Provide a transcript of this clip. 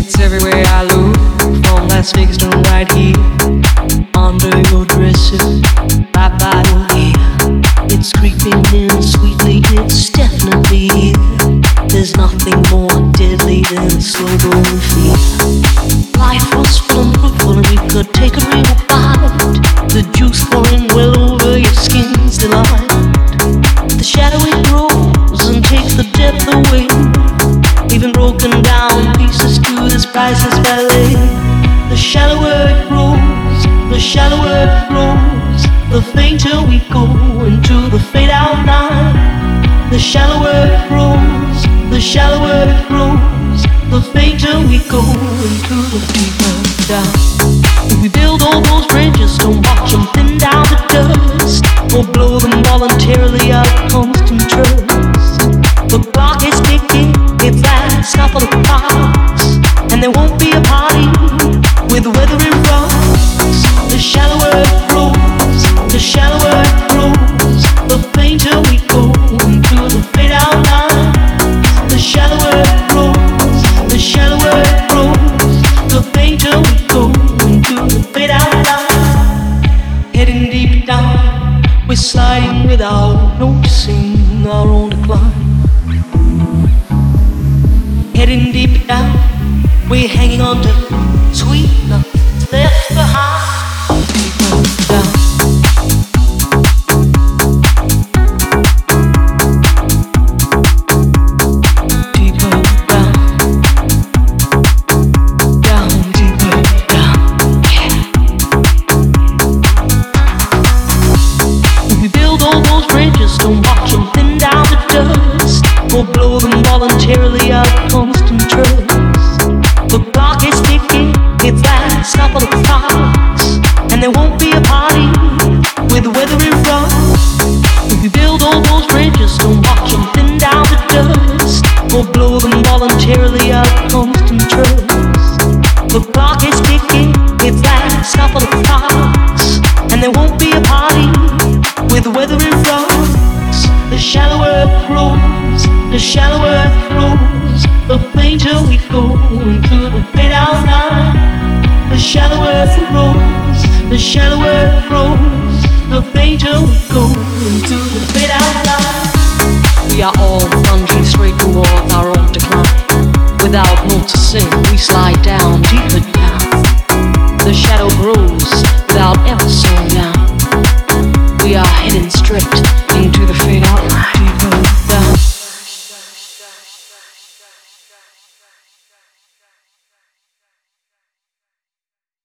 It's everywhere I look, from Las Vegas to right here. Under your dresser, right by your ear. It's creeping in sweetly, it's definitely here. There's nothing more deadly than slow going fear. Life was full and fruitful, and we could take a real bite. The juice pouring well over your skin's delight. The shadow it grows and takes the depth away even broken down pieces to this priceless ballet. The shallower it grows, the shallower it grows, the fainter we go into the fade out line. The shallower it grows, the shallower it grows, the fainter we go into the deeper down. We build all those bridges, don't watch them sliding without noticing our own decline. Heading deep down, we're hanging on to sweet love left behind. Grows, the shallower it grows, the fainter we go into the fade out line. The shallower it grows, the shallower it grows, the fainter we go into the fade out line. We are all plunging straight towards our own decline. Without noticing, we slide down deeper down. The shadow grows without ever slowing down. We are heading straight